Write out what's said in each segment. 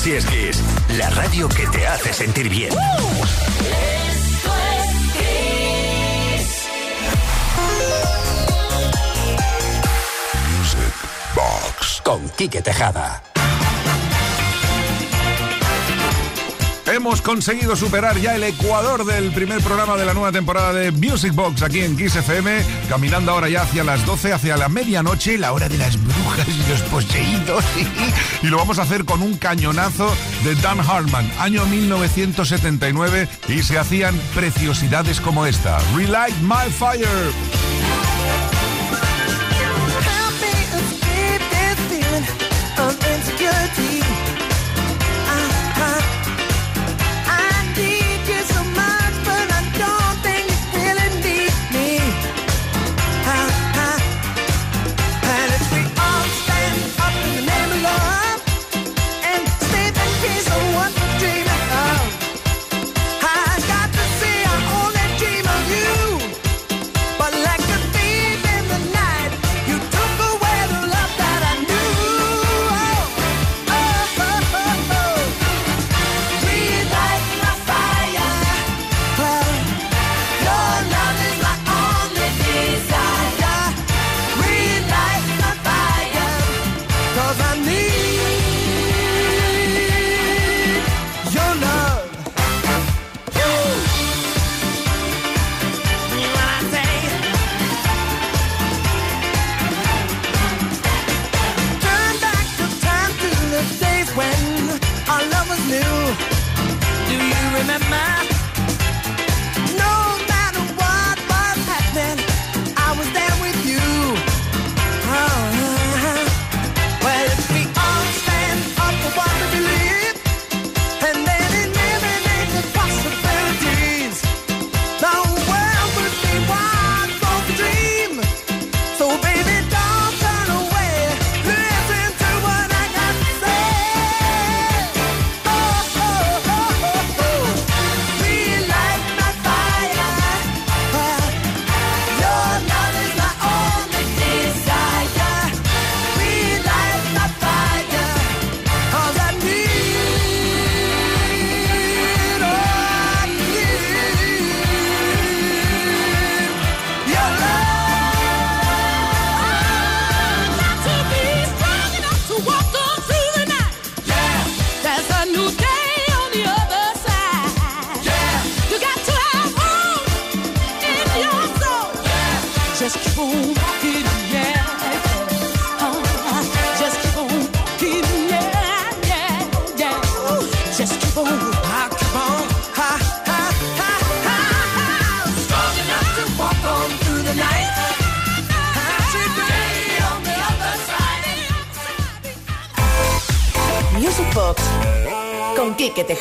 Así es Kiss, la radio que te hace sentir bien. Music Box con Quique Tejada. Hemos conseguido superar ya el ecuador del primer programa de la nueva temporada de Music Box aquí en Kiss FM, caminando ahora ya hacia las 12, hacia la medianoche, la hora de las brujas y los poseídos. Y lo vamos a hacer con un cañonazo de Dan Hartman, año 1979, y se hacían preciosidades como esta. Relight My Fire.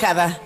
Tejada.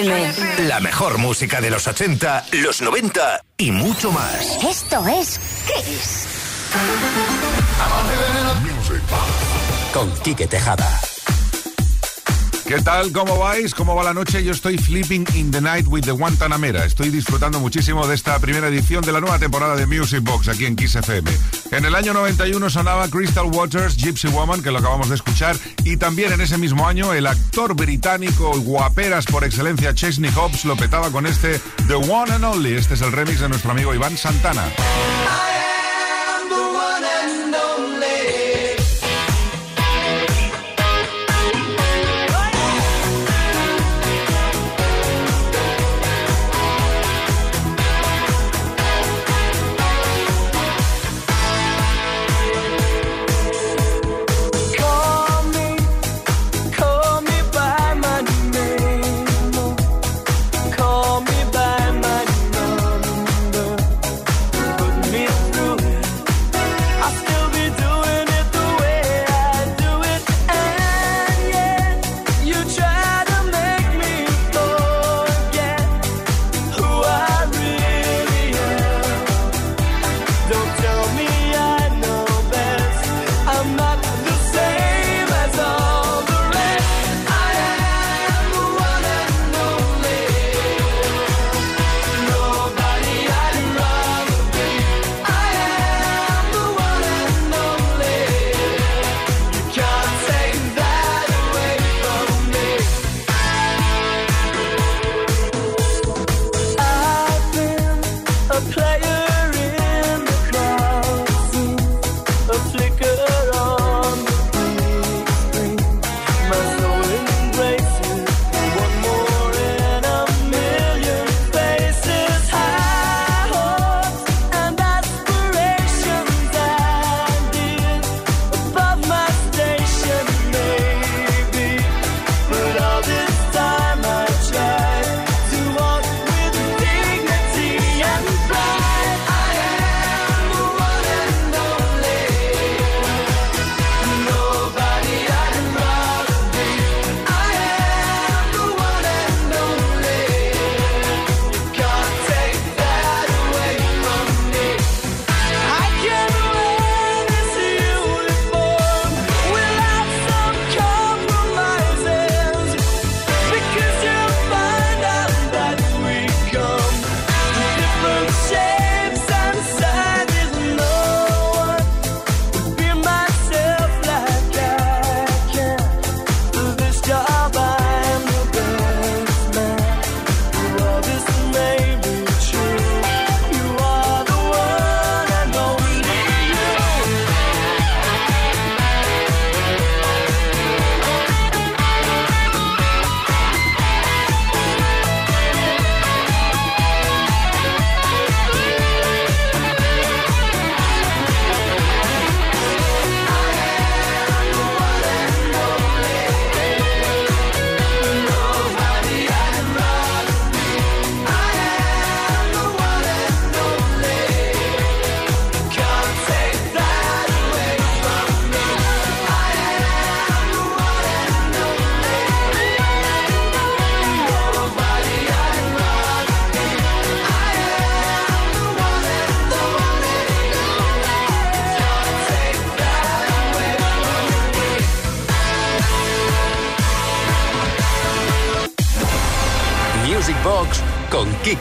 FM. La mejor música de los 80, los 90 y mucho más. Esto es Kiss. Con Quique Tejada. ¿Qué tal? ¿Cómo vais? ¿Cómo va la noche? Yo estoy flipping in the night with the Guantanamera. Estoy disfrutando muchísimo de esta primera edición de la nueva temporada de Music Box aquí en Kiss FM. En el año 91 sonaba Crystal Waters, Gypsy Woman, que lo acabamos de escuchar, y también en ese mismo año el actor británico guaperas por excelencia Chesney Hobbs lo petaba con este The One and Only. Este es el remix de nuestro amigo Iván Santana.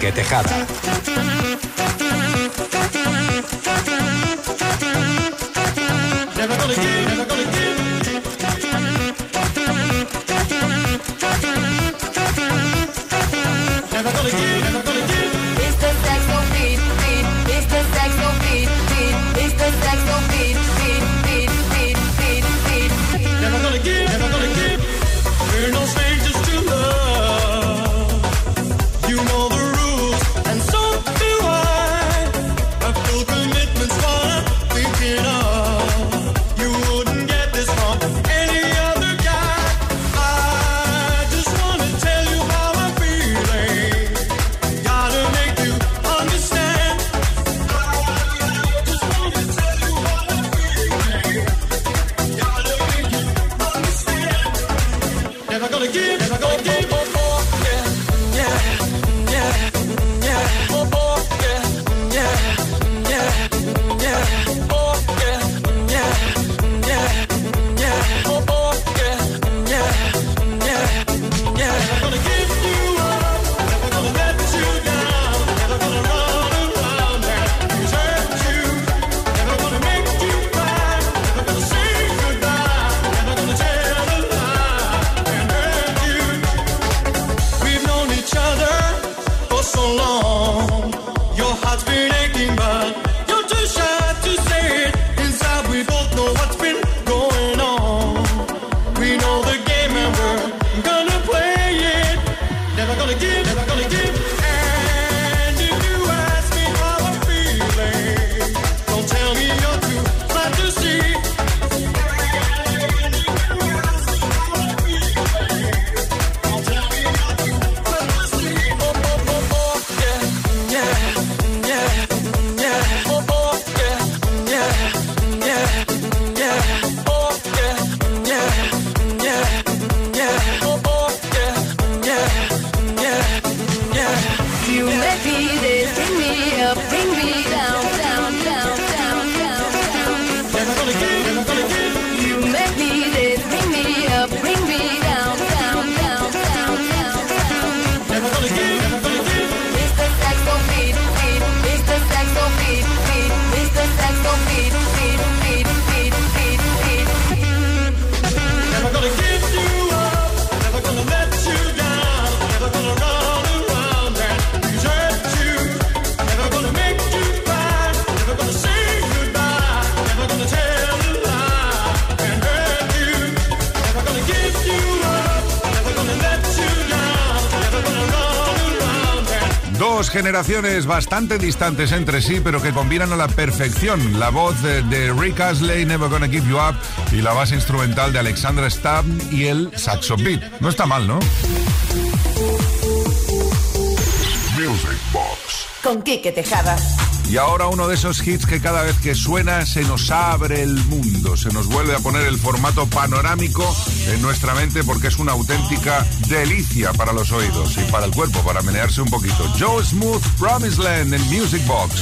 Quique Tejada. Generaciones bastante distantes entre sí, pero que combinan a la perfección la voz de, Rick Astley, Never Gonna Give You Up, y la base instrumental de Alexandra Stab y el saxo beat. No está mal, ¿no? Music Box. Con Kike Tejada. Y ahora uno de esos hits que cada vez que suena se nos abre el mundo, se nos vuelve a poner el formato panorámico en nuestra mente porque es una auténtica delicia para los oídos y para el cuerpo, para menearse un poquito. Joe Smooth, Promised Land en Music Box.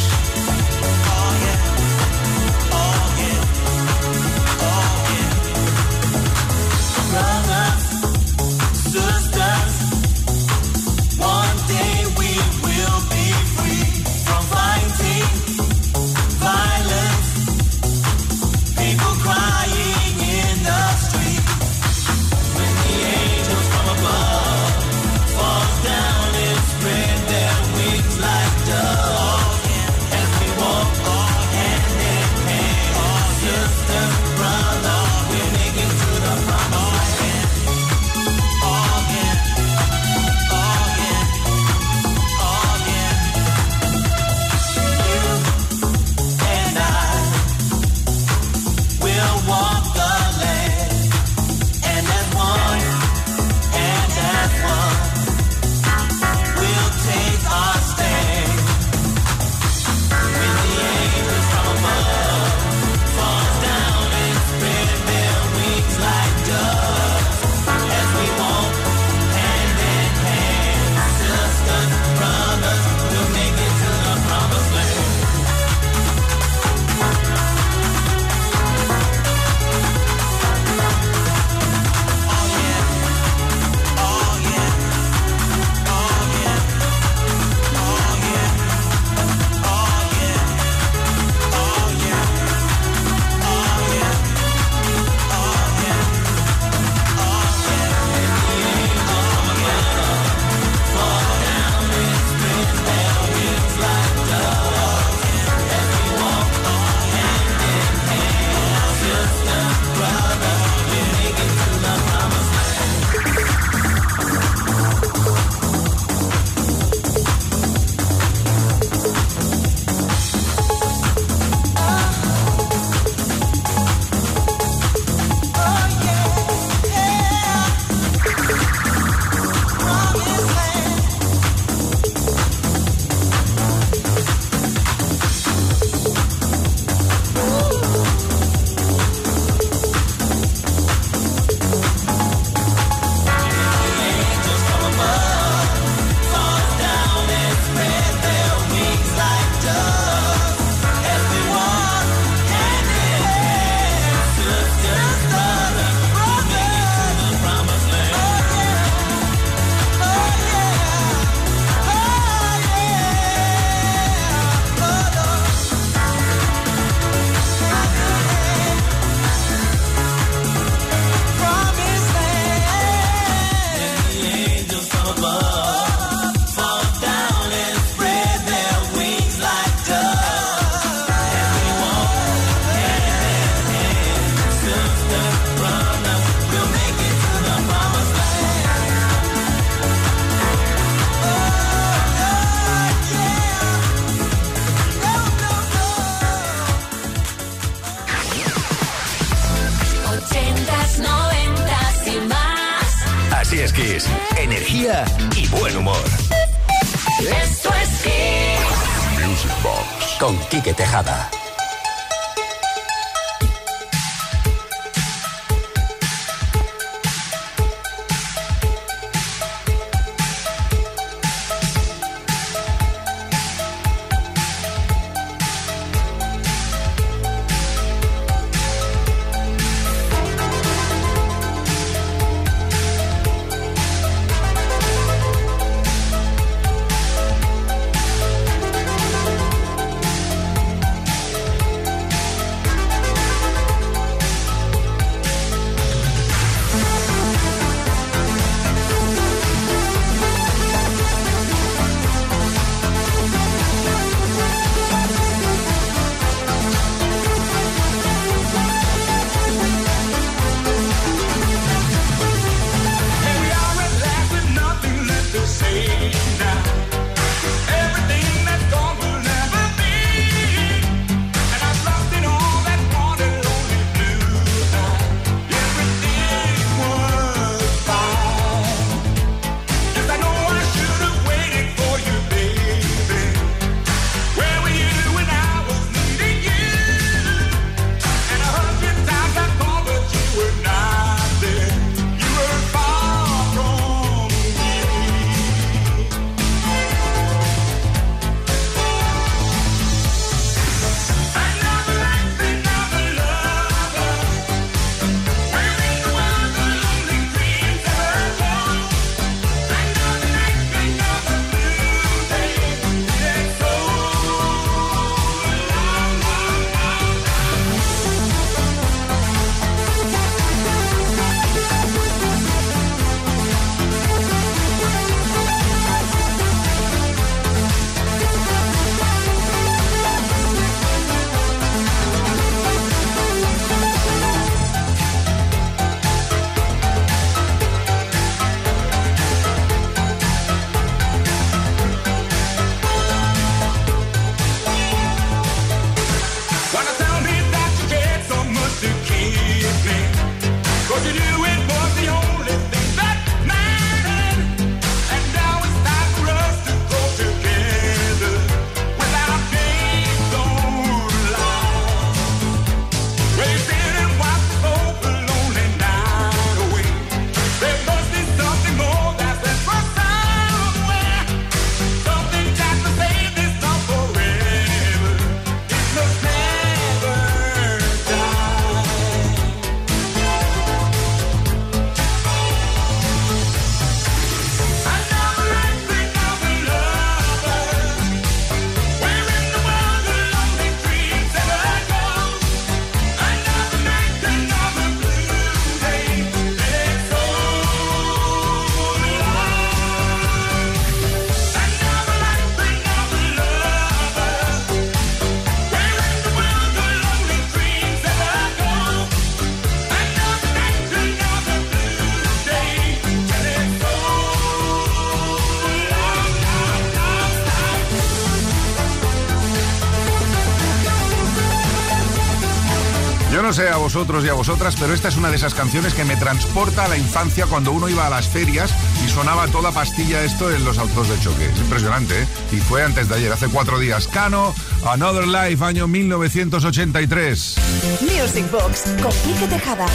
Vosotros y a vosotras, pero esta es una de esas canciones que me transporta a la infancia cuando uno iba a las ferias y sonaba toda pastilla esto en los autos de choque. Es impresionante, ¿eh? Y fue antes de ayer, hace cuatro días. Cano, Another Life, año 1983. Music Box con Quique Tejada.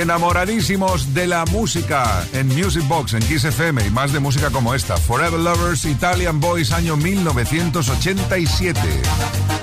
Enamoradísimos de la música en Music Box, en Kiss FM y más de música como esta. Forever Lovers, Italian Boys, año 1987.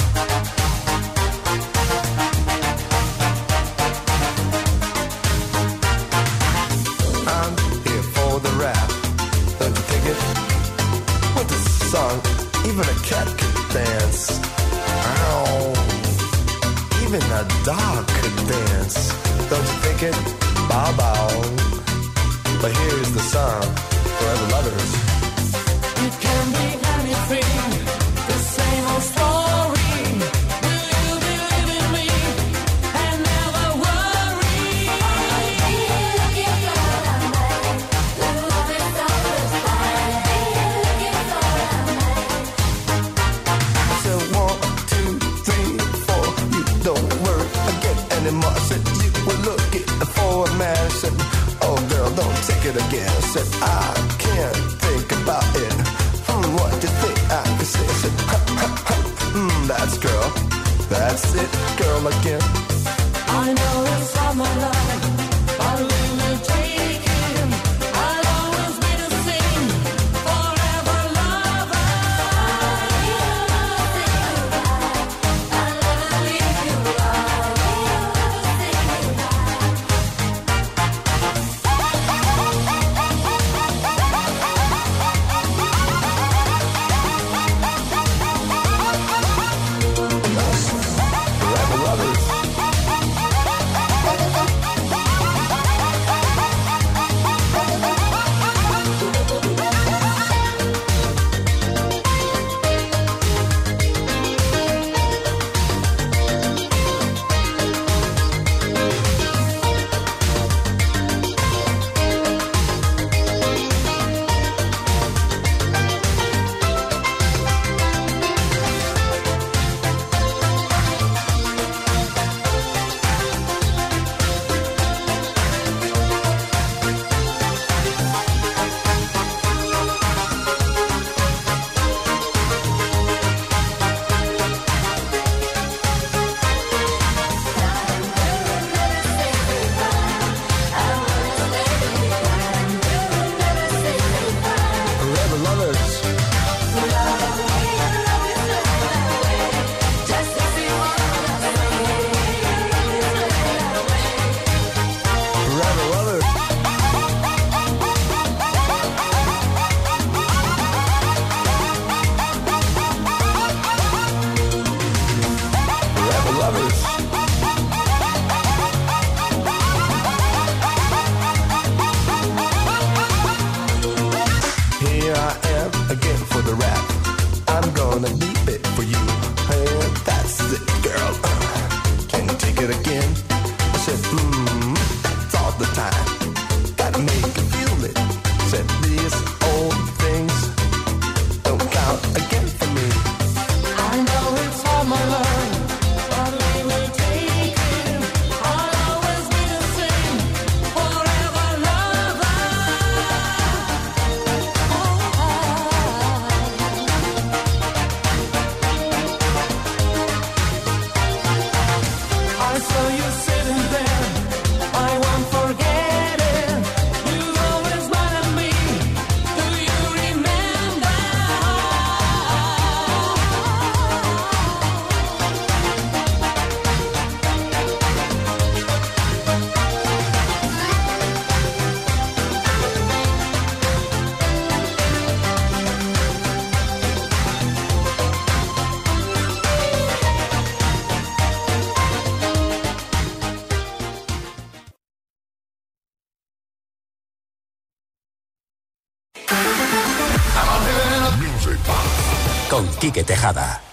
Con Quique Tejada.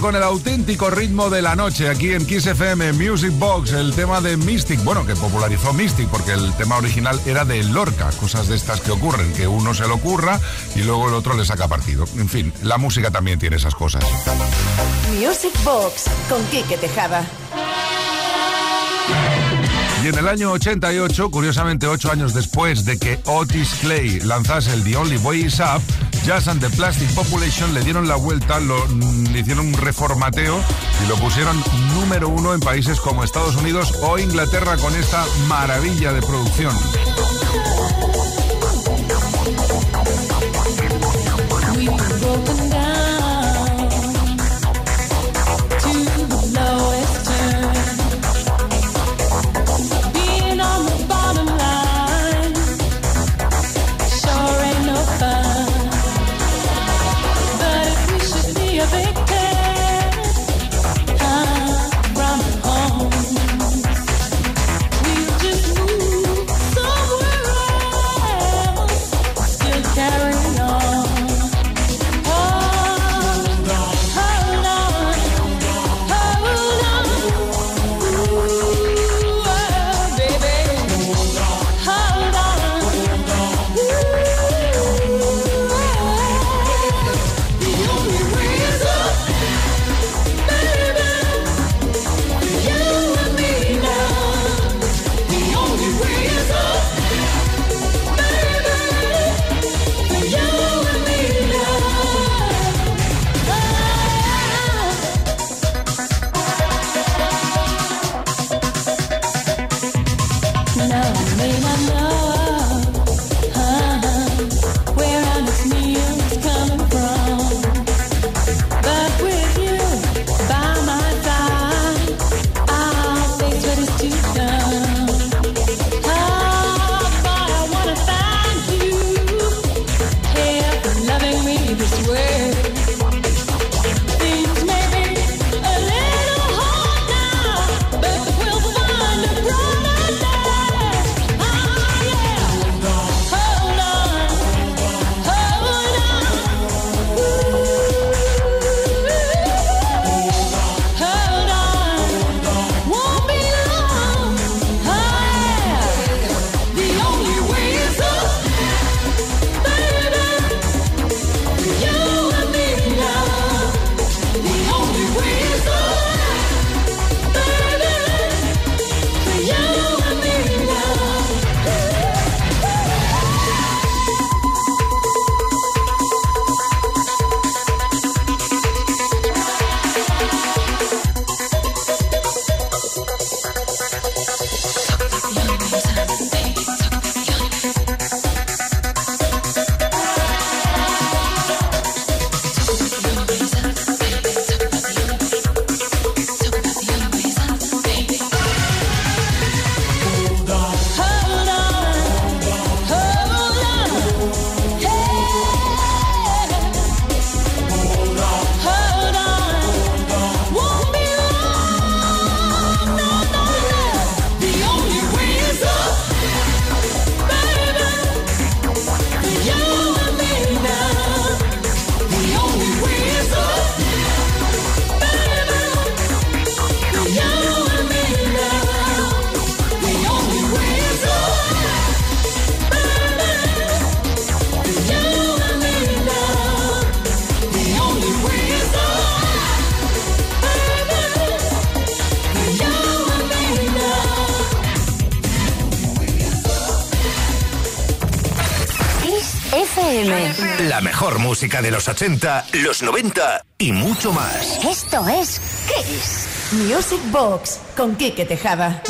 Con el auténtico ritmo de la noche aquí en Kiss FM Music Box, el tema de Mystic, bueno, que popularizó Mystic porque el tema original era de Lorca, cosas de estas que ocurren, que uno se lo ocurra y luego el otro le saca partido. En fin, la música también tiene esas cosas. Music Box con Quique Tejada. Y en el año 88, curiosamente ocho años después de que Otis Clay lanzase el The Only Way Is Up, Jazz and the Plastic Population le dieron la vuelta, mm, le hicieron un reformateo y lo pusieron número uno en países como Estados Unidos o Inglaterra con esta maravilla de producción. FM. La mejor música de los 80, los 90 y mucho más. Esto es Kiss. Music Box con Quique Tejada.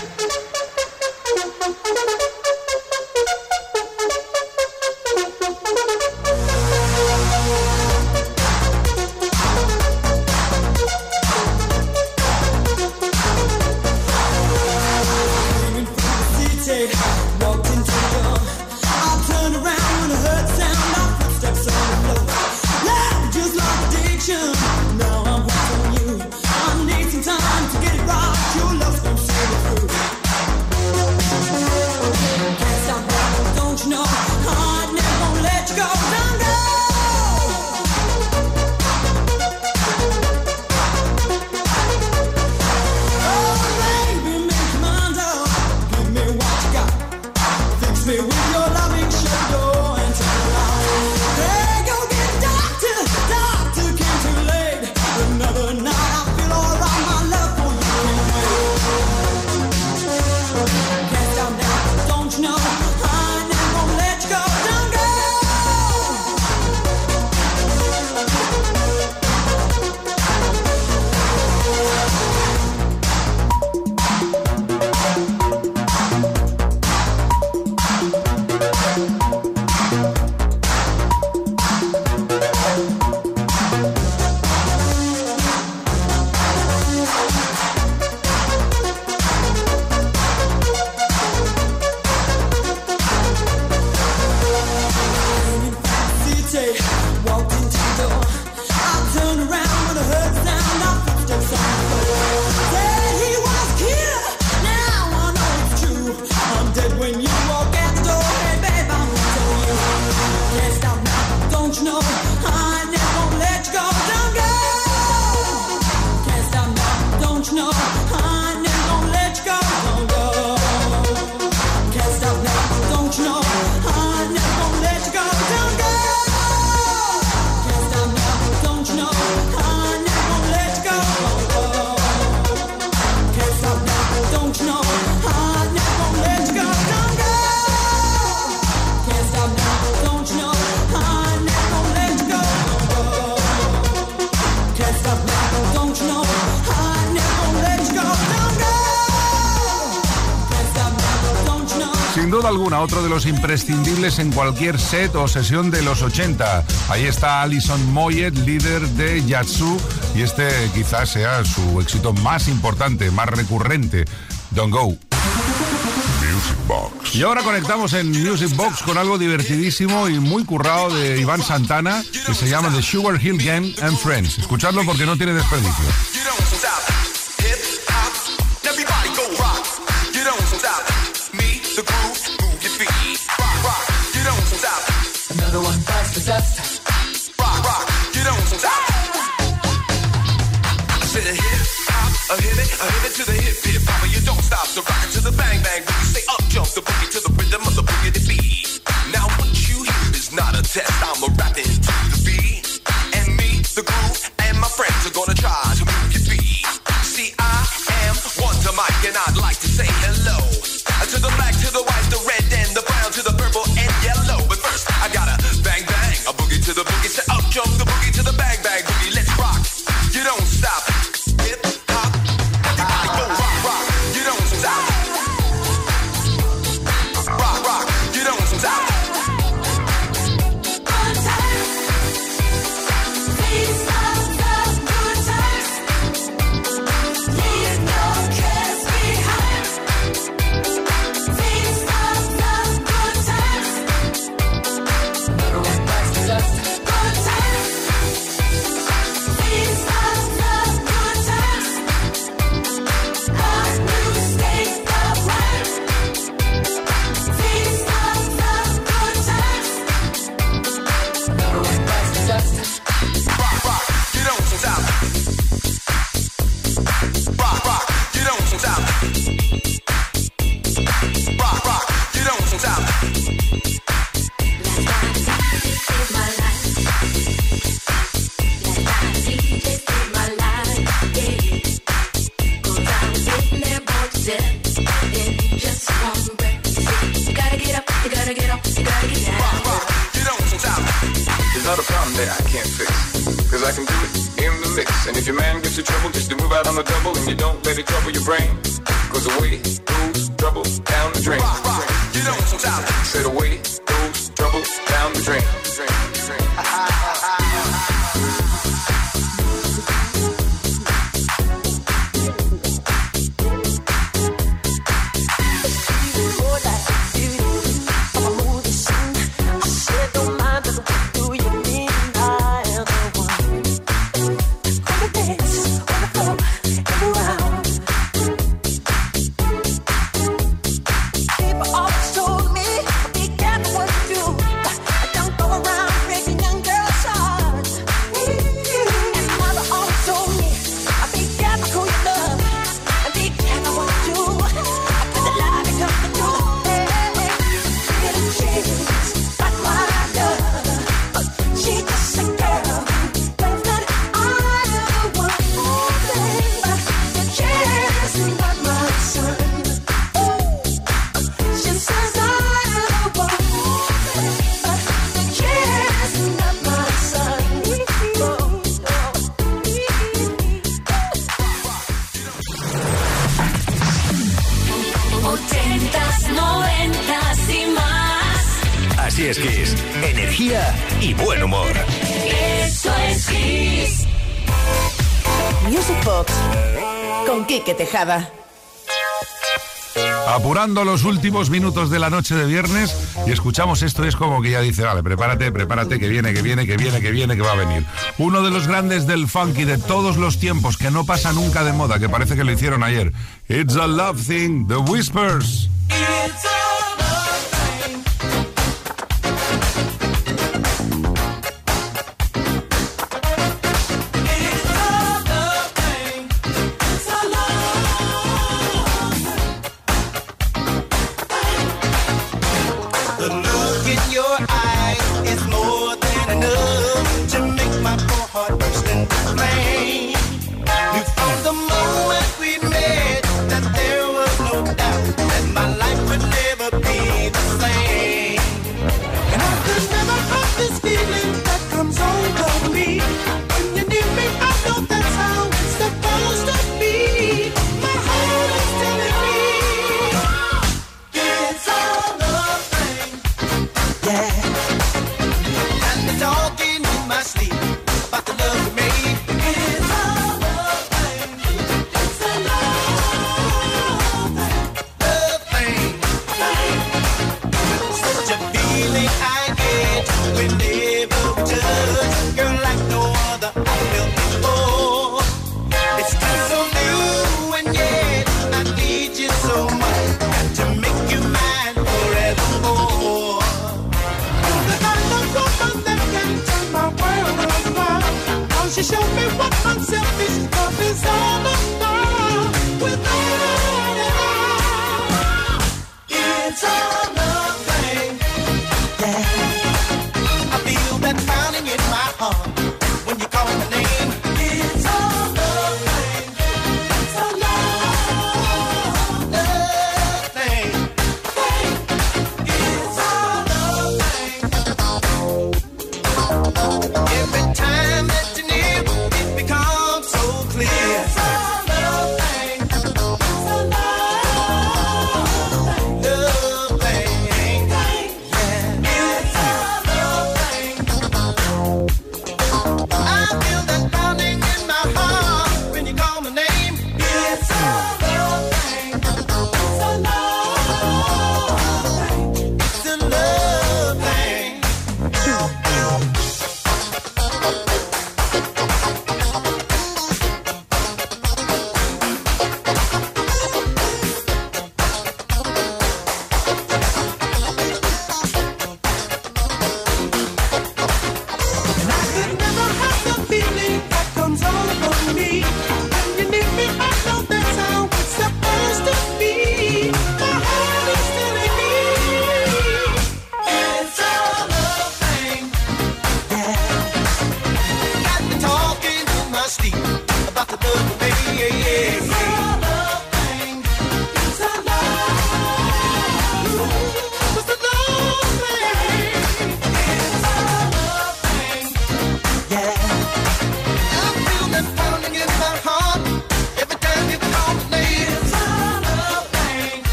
Imprescindibles en cualquier set o sesión de los 80. Ahí está Alison Moyet, líder de Yatsu, y este quizás sea su éxito más importante, más recurrente, Don't Go. Music Box. Y ahora conectamos en Music Box con algo divertidísimo y muy currado de Iván Santana, que se llama The Sugar Hill Gang and Friends. Escuchadlo porque no tiene desperdicio. One the. Rock, rock. I said a hip hop, a it to the hip hip hop. You don't stop. So rock it to the bang bang boogie. Say up jump the boogie to the rhythm of the to beat. Now what you hear is not a test. I'm a rapping to the beat. And me, the groove, and my friends are gonna try to move your feet. See, I am Wonder Mike, and I'd like to say hello to the black, not a problem that I can't fix. Cause I can do it in the mix. And if your man gives you trouble, just to move out on the double and you don't let it trouble your brain. Cause away goes trouble down the drain. Rock rock. You don't stop. Said away goes trouble down the drain. Drain, drain. con Quique Tejada. Apurando los últimos minutos de la noche de viernes y escuchamos esto, es como que ya dice, vale, prepárate, prepárate, que viene, que viene, que viene, que viene, que va a venir. Uno de los grandes del funky de todos los tiempos, que no pasa nunca de moda, que parece que lo hicieron ayer. It's a love thing, The Whispers. It's a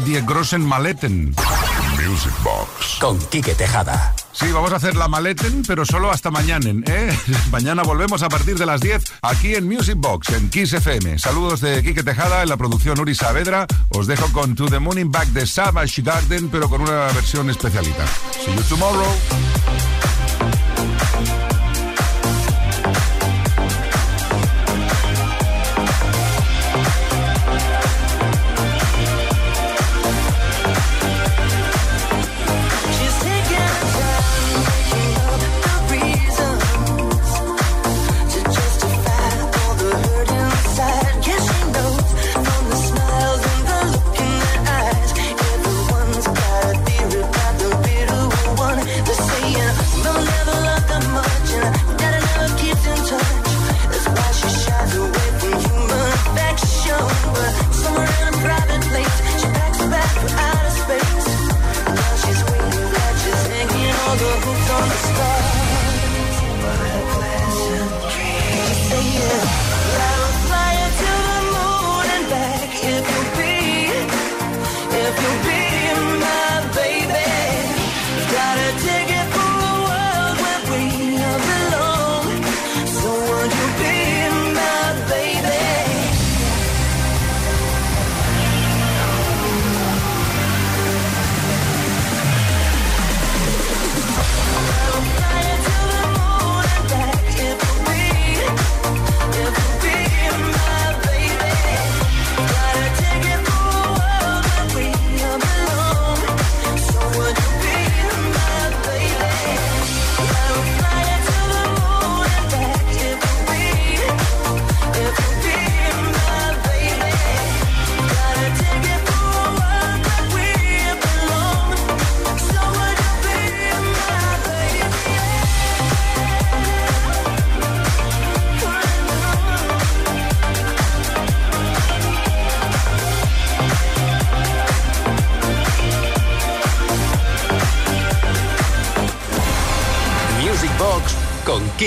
Die Grossen Maleten. Music Box. Con Quique Tejada. Sí, vamos a hacer la maleten, pero solo hasta mañana, ¿eh? Mañana volvemos a partir de las 10 aquí en Music Box, en Kiss FM. Saludos de Quique Tejada en la producción Uri Saavedra. Os dejo con To the Morning Back de Savage Garden, pero con una versión especialita. See you tomorrow.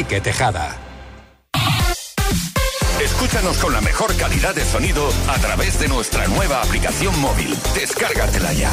Tejada. Escúchanos con la mejor calidad de sonido a través de nuestra nueva aplicación móvil. Descárgatela ya.